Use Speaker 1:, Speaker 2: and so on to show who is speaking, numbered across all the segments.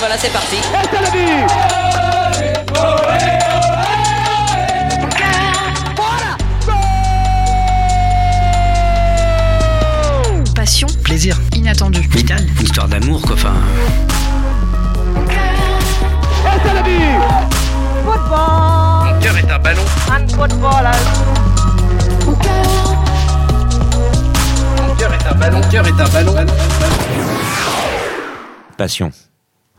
Speaker 1: voilà, c'est parti.
Speaker 2: Passion,
Speaker 3: Plaisir.
Speaker 2: inattendu.
Speaker 3: Vital. Histoire d'amour, quoi. Enfin,
Speaker 4: Mon cœur est un ballon. Mon cœur est un ballon. Mon cœur est un ballon.
Speaker 5: Passion.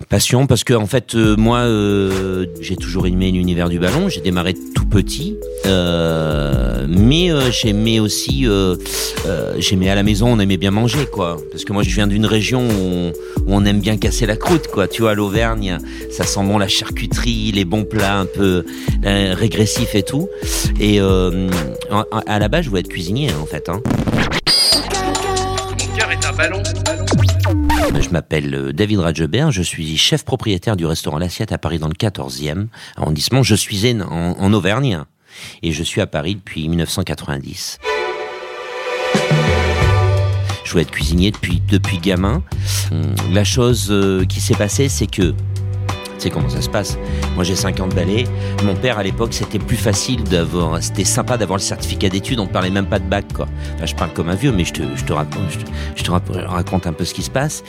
Speaker 5: Passion parce que en fait euh, moi euh, j'ai toujours aimé l'univers du ballon, j'ai démarré tout petit, euh, mais j'aimais aussi, j'aimais à la maison, on aimait bien manger quoi, parce que moi je viens d'une région où on, aime bien casser la croûte quoi, tu vois l'Auvergne, ça sent bon la charcuterie, les bons plats un peu régressifs et tout, et à la base je voulais être cuisinier en fait. Hein.
Speaker 4: Mon cœur est un ballon.
Speaker 5: Je m'appelle euh, David Radgebert, je suis chef propriétaire du restaurant L'Assiette à Paris dans le 14e arrondissement. Je suis en, en Auvergne et je suis à Paris depuis 1990. Je voulais être cuisinier depuis, depuis gamin. Hum, La chose euh, qui s'est passée, c'est que tu sais comment ça se passe. Moi, j'ai 50 balais. Mon père, à l'époque, c'était plus facile d'avoir. C'était sympa d'avoir le certificat d'études. On ne parlait même pas de bac, quoi. Enfin, je parle comme un vieux, mais je te, je te, raconte, je te, raconte un peu ce qui se passe.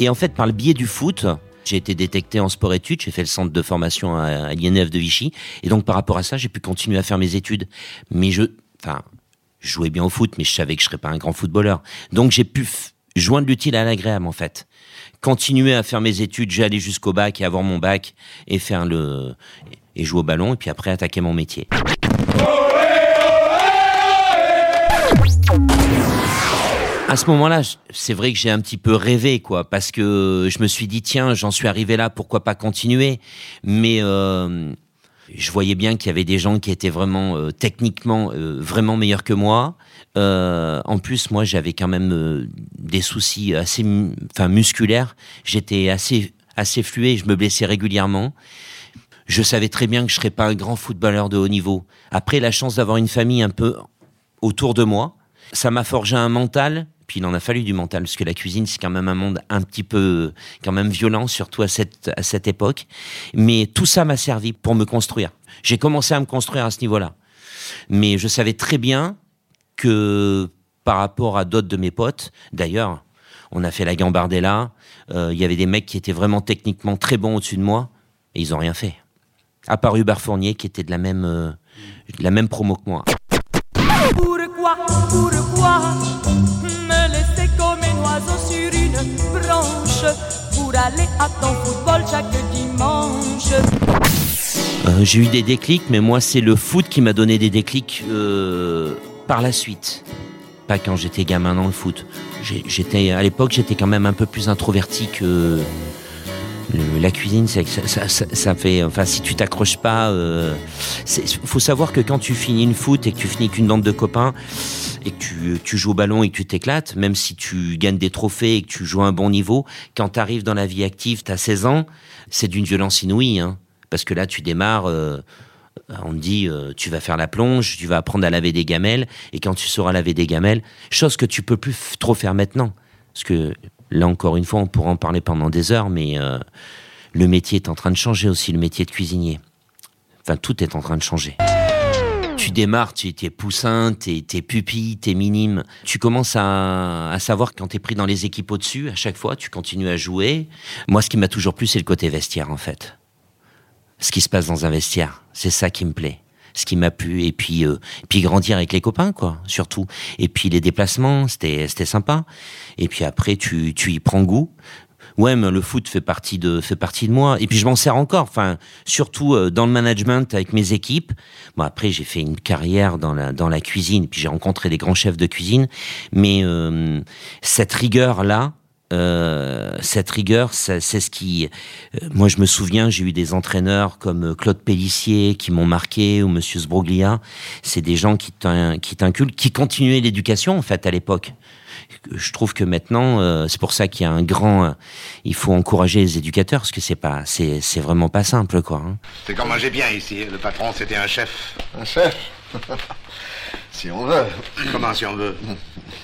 Speaker 5: Et en fait, par le biais du foot, j'ai été détecté en sport-études. J'ai fait le centre de formation à, l'INF de Vichy. Et donc, par rapport à ça, j'ai pu continuer à faire mes études. Mais je. Enfin, je jouais bien au foot, mais je savais que je serais pas un grand footballeur. Donc, j'ai pu joindre l'utile à l'agréable, en fait continuer à faire mes études, j'allais jusqu'au bac et avoir mon bac et faire le et jouer au ballon et puis après attaquer mon métier. À ce moment-là, c'est vrai que j'ai un petit peu rêvé, quoi, parce que je me suis dit tiens, j'en suis arrivé là, pourquoi pas continuer? Mais euh, je voyais bien qu'il y avait des gens qui étaient vraiment euh, techniquement euh, vraiment meilleurs que moi. Euh, en plus, moi, j'avais quand même euh, des soucis assez, enfin, musculaires. J'étais assez, assez flué. Je me blessais régulièrement. Je savais très bien que je serais pas un grand footballeur de haut niveau. Après, la chance d'avoir une famille un peu autour de moi, ça m'a forgé un mental. Puis il en a fallu du mental parce que la cuisine c'est quand même un monde un petit peu quand même violent surtout à cette à cette époque. Mais tout ça m'a servi pour me construire. J'ai commencé à me construire à ce niveau-là. Mais je savais très bien que par rapport à d'autres de mes potes, d'ailleurs, on a fait la Gambardella, euh, il y avait des mecs qui étaient vraiment techniquement très bons au-dessus de moi, et ils ont rien fait. À part Hubert Fournier, qui était de la même, euh, de la même promo que moi.
Speaker 6: Pourquoi, pourquoi?
Speaker 5: Euh, j'ai eu des déclics, mais moi, c'est le foot qui m'a donné des déclics euh, par la suite. Pas quand j'étais gamin dans le foot. J'étais à l'époque, j'étais quand même un peu plus introverti que la cuisine. Ça, ça, fait. Enfin, si tu t'accroches pas, euh, c'est- faut savoir que quand tu finis une foot et que tu finis qu'une bande de copains et que tu, tu joues au ballon et que tu t'éclates, même si tu gagnes des trophées et que tu joues à un bon niveau, quand tu arrives dans la vie active, tu as 16 ans, c'est d'une violence inouïe. Hein, parce que là, tu démarres. euh, on te dit, euh, tu vas faire la plonge, tu vas apprendre à laver des gamelles, et quand tu sauras laver des gamelles, chose que tu peux plus trop faire maintenant, parce que là encore une fois, on pourra en parler pendant des heures, mais euh, le métier est en train de changer aussi, le métier de cuisinier. Enfin, tout est en train de changer. Tu démarres, tu es poussin, t'es es pupille, t'es minime. Tu commences à, à savoir quand t'es pris dans les équipes au-dessus, à chaque fois, tu continues à jouer. Moi, ce qui m'a toujours plu, c'est le côté vestiaire, en fait ce qui se passe dans un vestiaire. C'est ça qui me plaît. Ce qui m'a plu. Et puis, euh, puis grandir avec les copains, quoi, surtout. Et puis les déplacements, c'était, c'était sympa. Et puis après, tu, tu y prends goût. Ouais, mais le foot fait partie de, fait partie de moi. Et puis je m'en sers encore. Enfin, surtout euh, dans le management avec mes équipes. Bon, après, j'ai fait une carrière dans la, dans la cuisine. Puis j'ai rencontré des grands chefs de cuisine. Mais euh, cette rigueur-là, euh, cette rigueur, c'est ce qui. euh, moi, je me souviens, j'ai eu des entraîneurs comme euh, Claude Pellissier qui m'ont marqué ou Monsieur Sbroglia. C'est des gens qui t'in- qui t'inculquent, qui continuaient l'éducation en fait à l'époque. Je trouve que maintenant, euh, c'est pour ça qu'il y a un grand. il faut encourager les éducateurs parce que c'est pas, c'est vraiment pas simple quoi. hein.
Speaker 7: C'est comme manger bien ici. Le patron, c'était un chef.
Speaker 8: Un chef?
Speaker 1: Si on veut.
Speaker 2: Comment si on veut?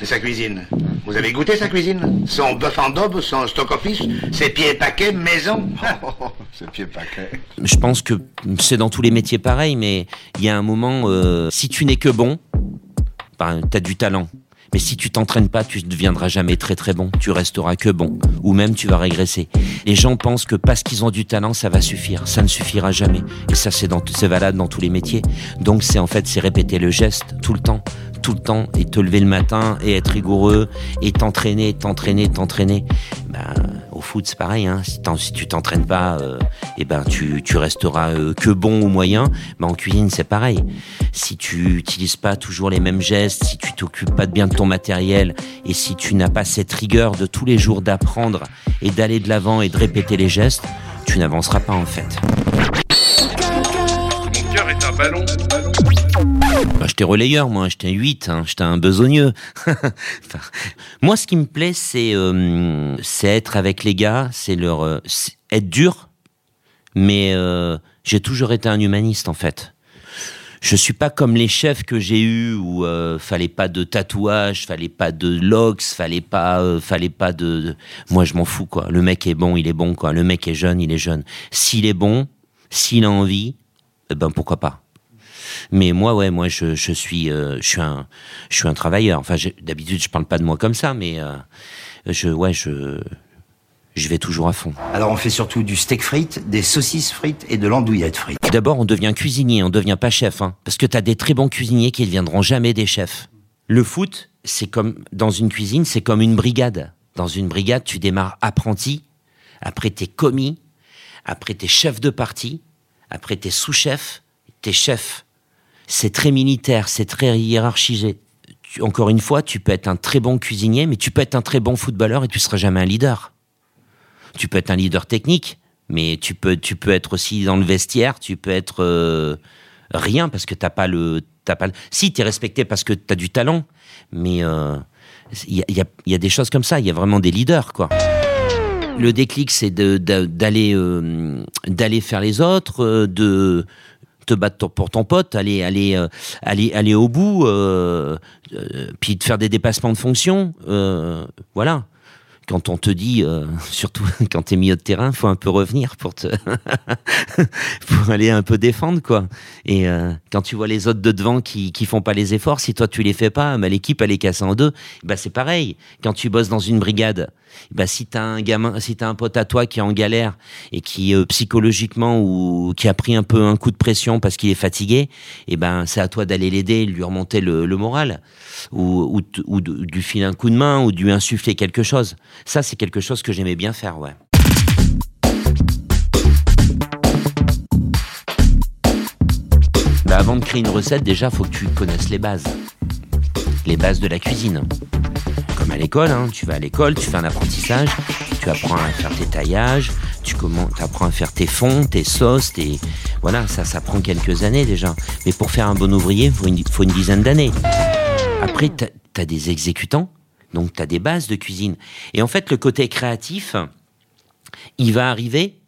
Speaker 2: Mais sa cuisine? Vous avez goûté sa cuisine? Son bœuf en daube, son stock office, ses pieds paquets maison?
Speaker 1: C'est pied paquet.
Speaker 5: Je pense que c'est dans tous les métiers pareil, mais il y a un moment, euh, si tu n'es que bon, ben, t'as du talent. Mais si tu t'entraînes pas, tu ne deviendras jamais très très bon. Tu resteras que bon. Ou même tu vas régresser. Les gens pensent que parce qu'ils ont du talent, ça va suffire. Ça ne suffira jamais. Et ça, c'est dans, valable dans tous les métiers. Donc c'est en fait, c'est répéter le geste tout le temps. Tout le temps. Et te lever le matin et être rigoureux. Et t'entraîner, t'entraîner, t'entraîner. Ben, au foot, c'est pareil. Hein. Si, si tu t'entraînes pas, euh, eh ben, tu, tu resteras euh, que bon ou moyen. Ben, en cuisine, c'est pareil. Si tu utilises pas toujours les mêmes gestes, si tu t'occupes pas de bien de ton matériel, et si tu n'as pas cette rigueur de tous les jours d'apprendre et d'aller de l'avant et de répéter les gestes, tu n'avanceras pas en fait.
Speaker 4: Mon cœur est un ballon.
Speaker 5: Bah, j'étais relayeur, moi, j'étais 8, hein, j'étais un besogneux. Moi, ce qui me plaît, c'est euh, être avec les gars, c'est leur euh, être dur, mais euh, j'ai toujours été un humaniste en fait. Je suis pas comme les chefs que j'ai eus où euh, fallait pas de tatouage, fallait pas de locks, fallait pas, fallait pas de, de- Moi, je m'en fous quoi. Le mec est bon, il est bon quoi. Le mec est jeune, il est jeune. S'il est bon, s'il a envie, eh ben pourquoi pas. Mais moi, ouais, moi, je, je suis, euh, je suis un, je suis un travailleur. Enfin, j'ai- d'habitude, je parle pas de moi comme ça, mais euh, je, ouais, je, je vais toujours à fond.
Speaker 7: Alors on fait surtout du steak frites, des saucisses frites et de l'andouillette frites.
Speaker 5: D'abord, on devient cuisinier, on devient pas chef, hein, parce que t'as des très bons cuisiniers qui ne deviendront jamais des chefs. Le foot, c'est comme dans une cuisine, c'est comme une brigade. Dans une brigade, tu démarres apprenti, après t'es commis, après t'es chef de partie, après t'es sous-chef, t'es chef. C'est très militaire, c'est très hiérarchisé. Encore une fois, tu peux être un très bon cuisinier, mais tu peux être un très bon footballeur et tu seras jamais un leader. Tu peux être un leader technique, mais tu peux, tu peux être aussi dans le vestiaire, tu peux être euh, rien parce que t'as pas le, pas. le- Si t'es respecté parce que t'as du talent, mais euh, il y, a, il y a- y a des choses comme ça. Il y a vraiment des leaders, quoi. Le déclic, c'est d'aller euh, d'aller faire les autres, euh, de te battre pour ton pote, aller aller euh, aller aller au bout, euh, euh, puis de faire des dépassements de fonction, voilà. Quand on te dit, euh, surtout quand t'es milieu de terrain, faut un peu revenir pour te pour aller un peu défendre quoi. Et euh, quand tu vois les autres de devant qui qui font pas les efforts, si toi tu les fais pas, bah, l'équipe elle est cassée en deux. Bah c'est pareil. Quand tu bosses dans une brigade, bah si t'as un gamin, si t'as un pote à toi qui est en galère et qui euh, psychologiquement ou qui a pris un peu un coup de pression parce qu'il est fatigué, et ben c'est à toi d'aller l'aider, lui remonter le, le moral ou ou, ou lui filer un coup de main ou de lui insuffler quelque chose. Ça c'est quelque chose que j'aimais bien faire, ouais. Bah, avant de créer une recette, déjà, faut que tu connaisses les bases. Les bases de la cuisine. Comme à l'école, hein, tu vas à l'école, tu fais un apprentissage, tu apprends à faire tes taillages, tu apprends à faire tes fonds, tes sauces, tes... Voilà, ça, prend quelques années déjà. Mais pour faire un bon ouvrier, il faut une, faut une dizaine d'années. Après, tu as, des exécutants, donc tu as des bases de cuisine. Et en fait, le côté créatif, il va arriver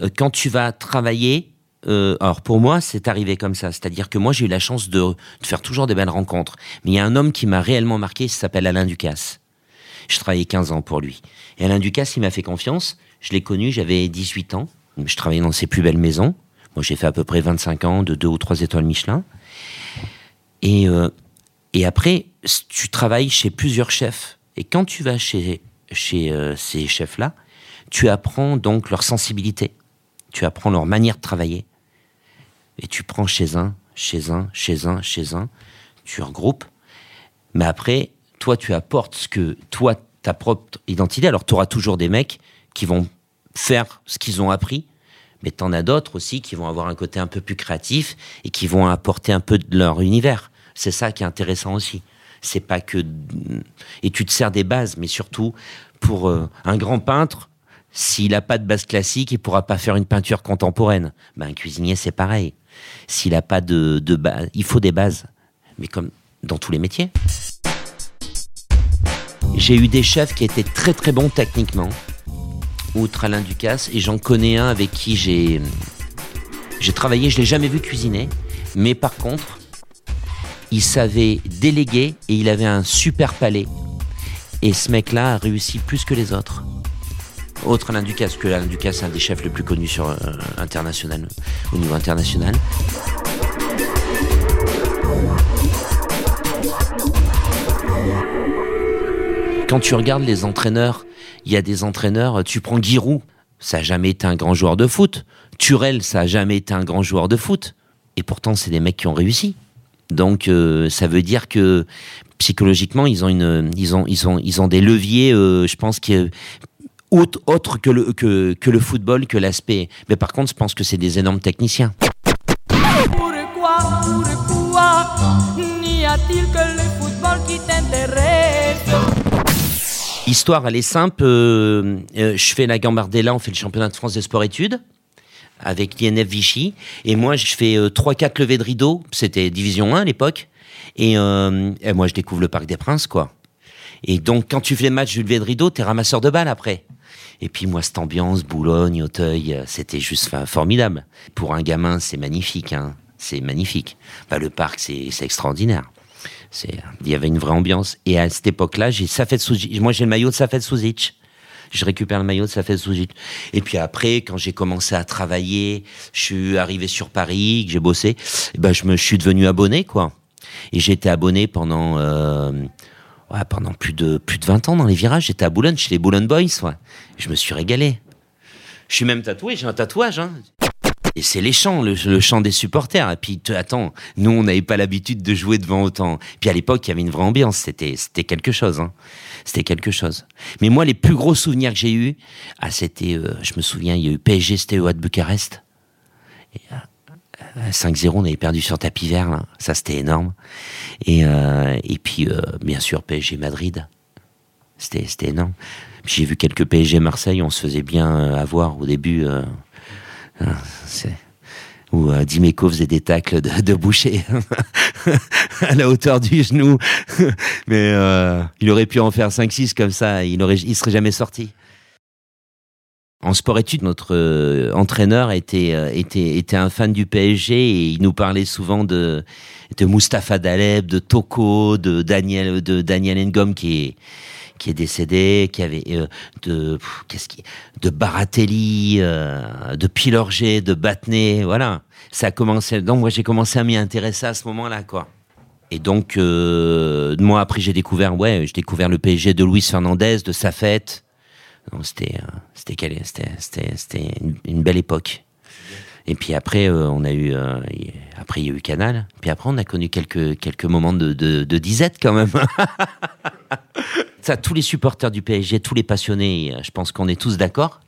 Speaker 5: euh, quand tu vas travailler euh, alors pour moi, c'est arrivé comme ça. C'est-à-dire que moi, j'ai eu la chance de, de, faire toujours des belles rencontres. Mais il y a un homme qui m'a réellement marqué, il s'appelle Alain Ducasse. Je travaillais 15 ans pour lui. Et Alain Ducasse, il m'a fait confiance. Je l'ai connu, j'avais 18 ans. Je travaillais dans ses plus belles maisons. Moi, j'ai fait à peu près 25 ans de deux ou trois étoiles Michelin. Et, euh, et après, tu travailles chez plusieurs chefs. Et quand tu vas chez, chez euh, ces chefs-là, tu apprends donc leur sensibilité. Tu apprends leur manière de travailler et tu prends chez un, chez un, chez un, chez un, tu regroupes. Mais après, toi, tu apportes ce que toi, ta propre identité. Alors, tu auras toujours des mecs qui vont faire ce qu'ils ont appris, mais tu en as d'autres aussi qui vont avoir un côté un peu plus créatif et qui vont apporter un peu de leur univers. C'est ça qui est intéressant aussi. C'est pas que. Et tu te sers des bases, mais surtout, pour euh, un grand peintre, s'il n'a pas de base classique, il pourra pas faire une peinture contemporaine. Ben, un cuisinier, c'est pareil. S'il n'a pas de, base, il faut des bases. Mais comme dans tous les métiers. J'ai eu des chefs qui étaient très très bons techniquement, outre Alain Ducasse, et j'en connais un avec qui j'ai travaillé. Je l'ai jamais vu cuisiner, mais par contre, il savait déléguer et il avait un super palais. Et ce mec-là a réussi plus que les autres. Autre Alain Ducasse, que Alain Ducasse un des chefs les plus connus euh, international, au niveau international. Quand tu regardes les entraîneurs, il y a des entraîneurs, tu prends Giroud, ça n'a jamais été un grand joueur de foot. Turel, ça n'a jamais été un grand joueur de foot. Et pourtant, c'est des mecs qui ont réussi. Donc, euh, ça veut dire que psychologiquement, ils ont une, ils ont, ils ont, ils ont des leviers, euh, je pense, qui autre, autre que le que, que le football, que l'aspect. Mais par contre, je pense que c'est des énormes techniciens.
Speaker 6: Pourquoi, pourquoi n'y a-t-il que le football qui t'intéresse?
Speaker 5: Histoire, elle est simple. euh, je fais la Gambardella, on fait le championnat de France des sports-études avec l'INF Vichy. Et moi, je fais euh, 3-4 levées de rideau. C'était Division 1 à l'époque. Et, euh, et moi, je découvre le Parc des Princes, quoi. Et donc, quand tu fais le match du lever de rideau, t'es ramasseur de balles après. Et puis moi, cette ambiance, Boulogne, Auteuil, euh, c'était juste formidable. Pour un gamin, c'est magnifique. Hein. C'est magnifique. Bah, le parc, c'est extraordinaire. Il y avait une vraie ambiance. Et à cette époque-là, j'ai. Moi, j'ai le maillot de Safet Souzic. Je récupère le maillot de Safet Souzic. Et puis après, quand j'ai commencé à travailler, je suis arrivé sur Paris, j'ai bossé, eh ben, je me suis devenu abonné, quoi. Et été abonné pendant, euh, pendant plus de, plus de 20 ans dans les virages. J'étais à Boulogne, chez les Boulogne Boys, ouais. Je me suis régalé. Je suis même tatoué, j'ai un tatouage, hein. Et c'est les chants, le, le chant des supporters. Et puis, te- attends, nous, on n'avait pas l'habitude de jouer devant autant. Puis à l'époque, il y avait une vraie ambiance. C'était, c'était quelque chose. Hein. C'était quelque chose. Mais moi, les plus gros souvenirs que j'ai eus, ah, c'était, euh, je me souviens, il y a eu PSG Steaua de Bucarest. Et, euh, 5-0, on avait perdu sur tapis vert. Là. Ça, c'était énorme. Et, euh, et puis, euh, bien sûr, PSG Madrid. C'était, c'était énorme. J'ai vu quelques PSG Marseille, on se faisait bien euh, avoir au début. Ah, où euh, Dimeco faisait des tacles de, de boucher à la hauteur du genou. Mais euh, il aurait pu en faire 5-6 comme ça, il aurait, il serait jamais sorti. En sport-études, notre euh, entraîneur était, euh, était un fan du PSG et il nous parlait souvent de, de Mustapha Daleb, de Toko, de Daniel, de Daniel Ngom qui est, qui est décédé, qui avait euh, de qu'est-ce qui de Baratelli, euh, de Pilorget, de Battenet, voilà. Ça a commencé. Donc moi j'ai commencé à m'y intéresser à ce moment-là, quoi. Et donc euh, moi après j'ai découvert ouais j'ai découvert le PSG de Luis Fernandez, de Safet. C'était c'était c'était une, belle époque. Et puis après, on a eu, après il y a eu Canal. Puis après, on a connu quelques quelques moments de, de disette quand même. Ça, tous les supporters du PSG, tous les passionnés, euh, je pense qu'on est tous d'accord.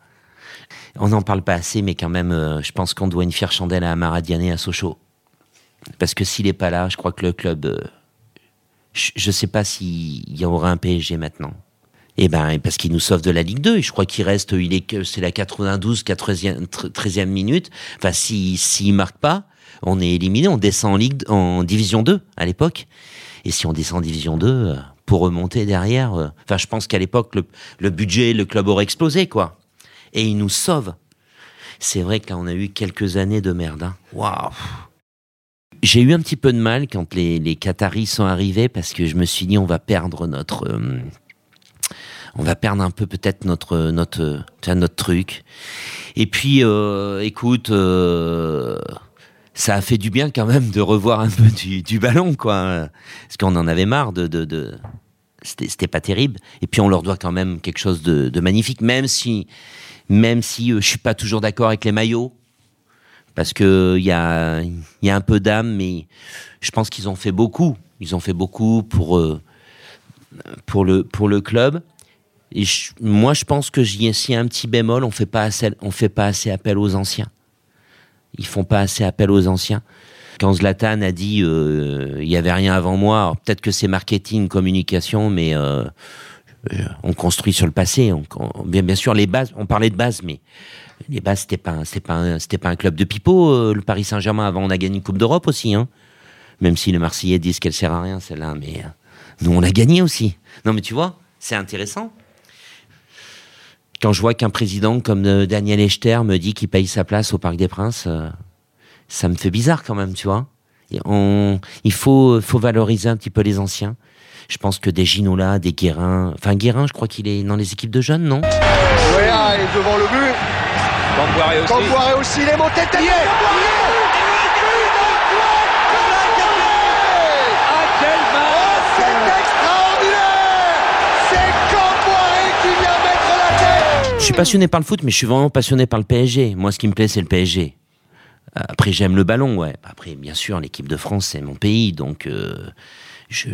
Speaker 5: On n'en parle pas assez, mais quand même, euh, je pense qu'on doit une fière chandelle à Amara Diané à Sochaux. Parce que s'il n'est pas là, je crois que le club, euh, je ne sais pas s'il y aura un PSG maintenant. Eh ben, parce qu'il nous sauve de la Ligue 2. Et je crois qu'il reste, il est c'est la 92, 13e, 13e minute. Enfin, s'il s'il marque pas, on est éliminé. On descend en Ligue, en Division 2 à l'époque. Et si on descend en Division 2, euh, pour remonter derrière, euh, enfin, je pense qu'à l'époque, le, budget, le club aurait explosé, quoi. Et il nous sauve. C'est vrai que là, on a eu quelques années de merde. hein. Waouh. J'ai eu un petit peu de mal quand les, Qataris sont arrivés parce que je me suis dit, on va perdre notre. euh, on va perdre un peu peut-être notre notre euh, notre truc. Et puis, écoute, ça a fait du bien quand même de revoir un peu du, ballon, quoi. Parce qu'on en avait marre de. de, de... C'était pas terrible. Et puis on leur doit quand même quelque chose de, de magnifique, même si, même si euh, je suis pas toujours d'accord avec les maillots, parce que il y a, y a un peu d'âme, mais je pense qu'ils ont fait beaucoup. Ils ont fait beaucoup pour euh, pour le pour le club. Et je- moi, je pense que j'y ai un petit bémol, on fait pas assez, on fait pas assez appel aux anciens. Ils font pas assez appel aux anciens. Quand Zlatan a dit euh, il y avait rien avant moi, peut-être que c'est marketing, communication, mais euh, euh, on construit sur le passé. Bien, sûr, les bases, on parlait de bases, mais les bases c'était pas, pas, un- club de pipeau. euh, le Paris Saint-Germain avant, on a gagné une Coupe d'Europe aussi, hein. Même si les Marseillais disent qu'elle sert à rien celle-là, mais euh, nous on a gagné aussi. Non, mais tu vois, c'est intéressant quand je vois qu'un président comme euh, Daniel Echter me dit qu'il paye sa place au Parc des Princes, euh, ça me fait bizarre quand même, tu vois. Et on- il faut, faut valoriser un petit peu les anciens. Je pense que des Ginola, des Guérin. Enfin, Guérin, je crois qu'il est dans les équipes de jeunes, non?
Speaker 8: Wea est devant le but. Campoire aussi, il est monté tête.
Speaker 5: Je suis passionné par le foot, mais je suis vraiment passionné par le PSG. Moi, ce qui me plaît, c'est le PSG. Après, j'aime le ballon, ouais. Après, bien sûr, l'équipe de France, c'est mon pays, donc euh, je,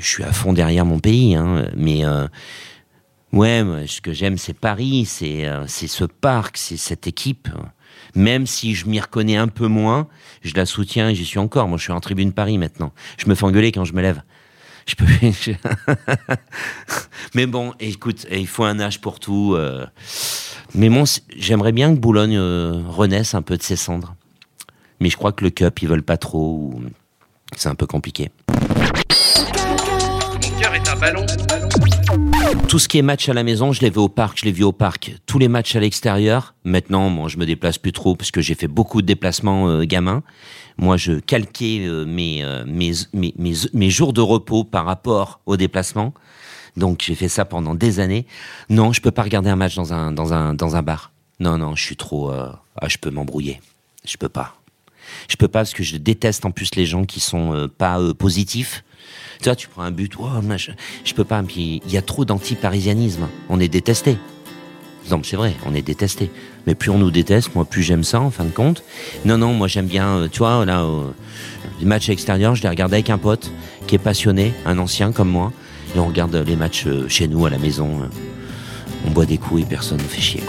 Speaker 5: suis à fond derrière mon pays. hein. Mais euh, ouais, moi, ce que j'aime, c'est Paris, euh, c'est ce parc, c'est cette équipe. Même si je m'y reconnais un peu moins, je la soutiens et j'y suis encore. Moi, je suis en tribune Paris maintenant. Je me fais engueuler quand je me lève. Je peux. Mais bon, écoute, il faut un âge pour tout. euh. Mais bon, j'aimerais bien que Boulogne euh, renaisse un peu de ses cendres. Mais je crois que le Cup, ils veulent pas trop. C'est un peu compliqué.
Speaker 4: Mon cœur est un ballon.
Speaker 5: Tout ce qui est match à la maison, je l'ai vu au parc, je l'ai vu au parc. Tous les matchs à l'extérieur, maintenant, moi, je me déplace plus trop parce que j'ai fait beaucoup de déplacements euh, gamins. Moi, je calquais euh, mes, euh, mes, mes, mes, mes jours de repos par rapport aux déplacements. Donc, j'ai fait ça pendant des années. Non, je peux pas regarder un match dans un, dans un, dans un bar. Non, non, je suis trop. euh, ah, je peux m'embrouiller. Je peux pas. Je peux pas parce que je déteste en plus les gens qui sont euh, pas positifs. Tu vois, tu prends un but, oh, machin. je peux pas. Il y a trop d'anti-parisianisme. On est détesté. Non, c'est vrai, on est détesté. Mais plus on nous déteste, moi plus j'aime ça en fin de compte. Non, non, moi j'aime bien, euh, tu vois, là, euh, les matchs extérieurs, je les regarde avec un pote qui est passionné, un ancien comme moi, et on regarde les matchs euh, chez nous à la maison. euh. On boit des coups et personne ne fait chier.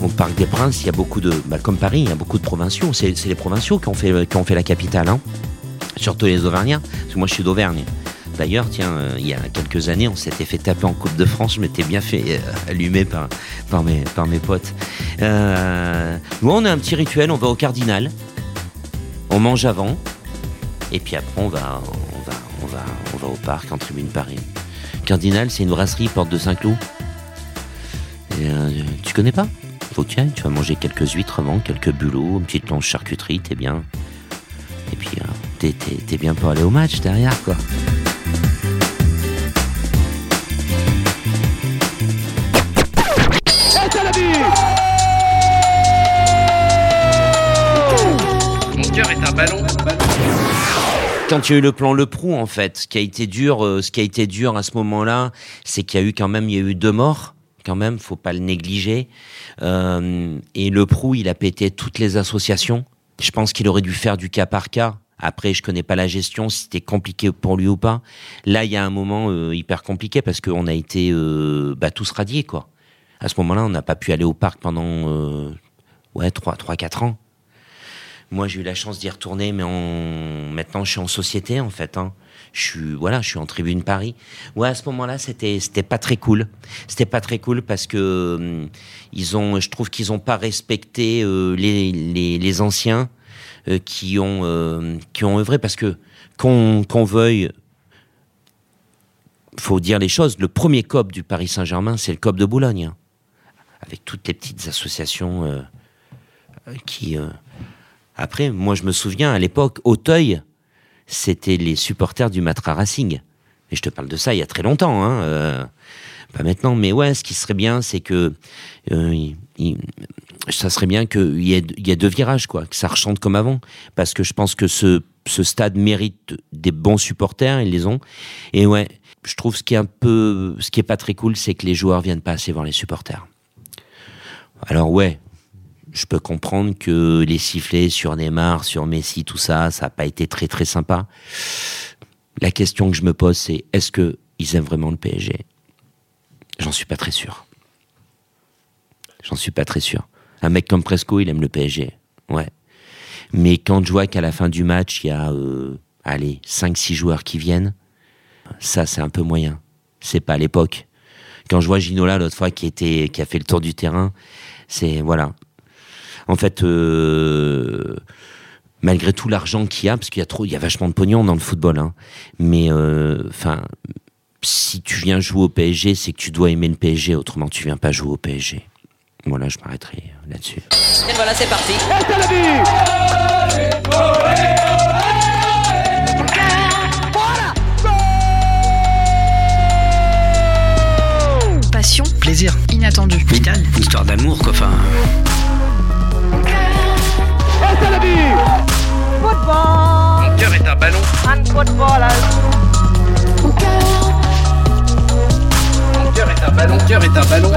Speaker 5: Au Parc des Princes, il y a beaucoup de, bah, comme Paris, il y a beaucoup de provinciaux. C'est les provinciaux qui ont fait, qui ont fait la capitale, hein. Surtout les Auvergnats, parce que moi je suis d'Auvergne. D'ailleurs, tiens, euh, il y a quelques années, on s'était fait taper en Coupe de France. Je m'étais bien fait euh, allumer par, mes, potes. Euh, nous, on a un petit rituel. On va au Cardinal. On mange avant. Et puis après, on va, on va, on va, on va au parc en tribune Paris. Cardinal, c'est une brasserie porte de Saint-Cloud. Tu connais pas? Faut que tu ailles. Tu vas manger quelques huîtres avant, quelques bulots, une petite planche charcuterie. T'es bien. T'es, bien pour aller au match derrière, quoi.
Speaker 4: Mon cœur est un ballon.
Speaker 5: quand il y a eu le plan Le Prou, en fait, ce qui a été dur, euh, ce qui a été dur à ce moment-là, c'est qu'il y a eu quand même, il y a eu deux morts, quand même, faut pas le négliger. Euh, et Le Prou, il a pété toutes les associations. Je pense qu'il aurait dû faire du cas par cas. Après, je connais pas la gestion, si c'était compliqué pour lui ou pas. Là, il y a un moment euh, hyper compliqué parce qu'on a été euh, bah, tous radiés, quoi. À ce moment-là, on n'a pas pu aller au parc pendant euh, ouais trois, trois, quatre ans. Moi, j'ai eu la chance d'y retourner, mais en... maintenant, je suis en société, en fait. Hein. Je suis, voilà, je suis en tribune Paris. Ouais, à ce moment-là, c'était, c'était pas très cool. C'était pas très cool parce que hum, ils ont, je trouve qu'ils ont pas respecté les, les, anciens qui ont, euh, qui ont œuvré parce que qu'on, qu'on veuille, faut dire les choses. Le premier COP du Paris Saint-Germain, c'est le COP de Boulogne, hein. avec toutes les petites associations euh, euh, qui. euh, après, moi, je me souviens, à l'époque, Auteuil, c'était les supporters du Matra Racing. Et je te parle de ça il y a très longtemps, hein. euh, pas maintenant. Mais ouais, ce qui serait bien, c'est que euh, ça serait bien qu'il y, ait- deux virages, quoi, que ça rechante comme avant. Parce que je pense que ce, ce stade mérite des bons supporters, ils les ont. Et ouais, je trouve ce qui est un peu, ce qui est pas très cool, c'est que les joueurs viennent pas assez voir les supporters. Alors ouais, je peux comprendre que les sifflets sur Neymar, sur Messi, tout ça, ça n'a pas été très très sympa. La question que je me pose, c'est est-ce que ils aiment vraiment le PSG J'en suis pas très sûr. J'en suis pas très sûr. Un mec comme Presco, il aime le PSG. Ouais. Mais quand je vois qu'à la fin du match, il y a, euh, allez, 5-6 joueurs qui viennent, ça, c'est un peu moyen. C'est pas l'époque. Quand je vois Ginola l'autre fois qui était, qui a fait le tour du terrain, c'est, voilà. En fait, euh, malgré tout l'argent qu'il y a, parce qu'il y a trop, il y a vachement de pognon dans le football, hein. Mais, euh, enfin, si tu viens jouer au PSG, c'est que tu dois aimer le PSG, autrement tu viens pas jouer au PSG. Voilà, je m'arrêterai là-dessus.
Speaker 9: Et voilà, c'est parti.
Speaker 10: Passion,
Speaker 3: Plaisir.
Speaker 10: inattendu.
Speaker 3: Vital. Histoire d'amour, quoi. Enfin,
Speaker 4: Mon cœur est un ballon. Mon cœur est un ballon. Mon cœur est un ballon.